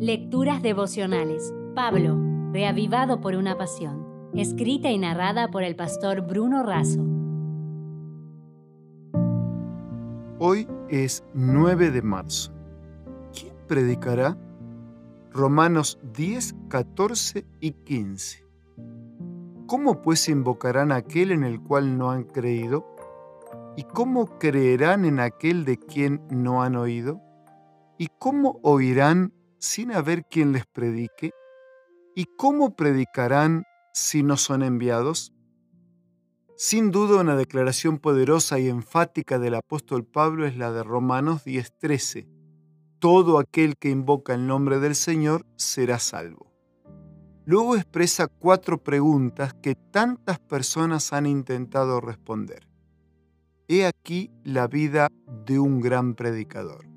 Lecturas devocionales. Pablo, reavivado por una pasión. Escrita y narrada por el pastor Bruno Razo. Hoy es 9 de marzo. ¿Quién predicará? Romanos 10, 14 y 15. ¿Cómo pues invocarán a aquel en el cual no han creído? ¿Y cómo creerán en aquel de quien no han oído? ¿Y cómo oirán sin haber quien les predique? ¿Y cómo predicarán si no son enviados? Sin duda una declaración poderosa y enfática del apóstol Pablo es la de Romanos 10:13. Todo aquel que invoca el nombre del Señor será salvo. Luego expresa cuatro preguntas que tantas personas han intentado responder. He aquí la vida de un gran predicador.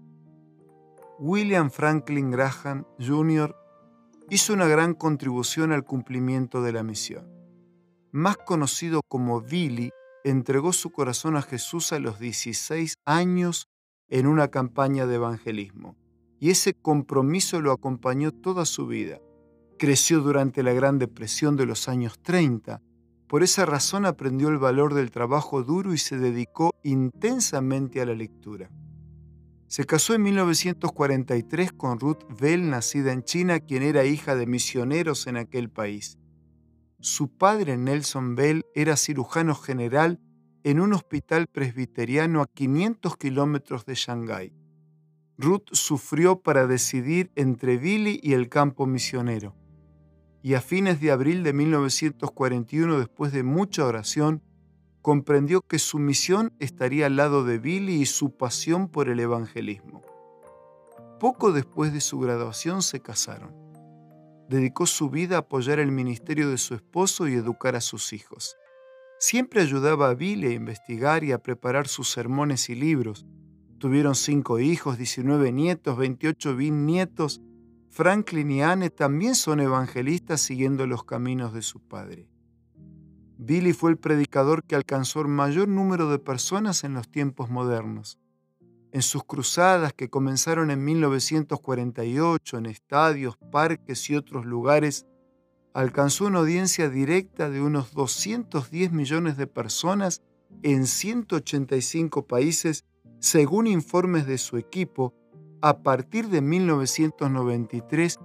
William Franklin Graham Jr. hizo una gran contribución al cumplimiento de la misión. Más conocido como Billy, entregó su corazón a Jesús a los 16 años en una campaña de evangelismo, y ese compromiso lo acompañó toda su vida. Creció durante la Gran Depresión de los años 30, por esa razón aprendió el valor del trabajo duro y se dedicó intensamente a la lectura. Se casó en 1943 con Ruth Bell, nacida en China, quien era hija de misioneros en aquel país. Su padre, Nelson Bell, era cirujano general en un hospital presbiteriano a 500 kilómetros de Shanghái. Ruth sufrió para decidir entre Billy y el campo misionero y a fines de abril de 1941, después de mucha oración, comprendió que su misión estaría al lado de Billy y su pasión por el evangelismo. Poco después de su graduación se casaron. Dedicó su vida a apoyar el ministerio de su esposo y educar a sus hijos. Siempre ayudaba a Billy a investigar y a preparar sus sermones y libros. Tuvieron cinco hijos, 19 nietos, 28 bisnietos Franklin y Anne también son evangelistas siguiendo los caminos de su padre. Billy fue el predicador que alcanzó el mayor número de personas en los tiempos modernos. En sus cruzadas que comenzaron en 1948 en estadios, parques y otros lugares, alcanzó una audiencia directa de unos 210 millones de personas en 185 países, según informes de su equipo, a partir de 1993,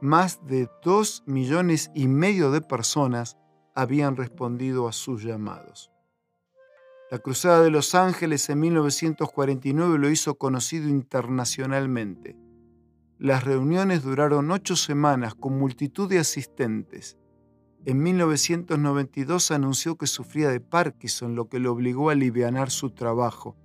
más de 2 millones y medio de personas habían respondido a sus llamados. La Cruzada de Los Ángeles en 1949 lo hizo conocido internacionalmente. Las reuniones duraron ocho semanas con multitud de asistentes. En 1992 anunció que sufría de Parkinson, lo que le obligó a aliviar su trabajo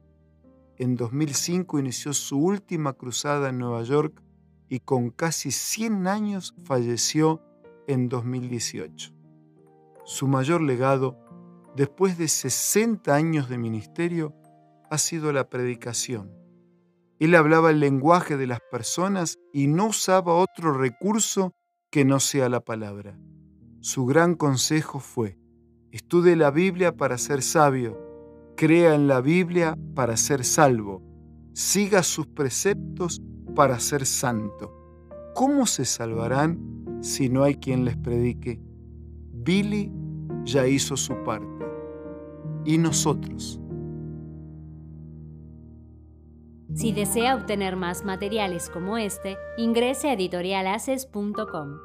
en 2005 inició su última cruzada en Nueva York y con casi 100 años falleció en 2018. Su mayor legado, después de 60 años de ministerio, ha sido la predicación. Él hablaba el lenguaje de las personas y no usaba otro recurso que no sea la palabra. Su gran consejo fue, estudie la Biblia para ser sabio crea en la Biblia para ser salvo, siga sus preceptos para ser santo. ¿Cómo se salvarán si no hay quien les predique? Billy ya hizo su parte. ¿Y nosotros? Si desea obtener más materiales como este, ingrese a editorialaces.com.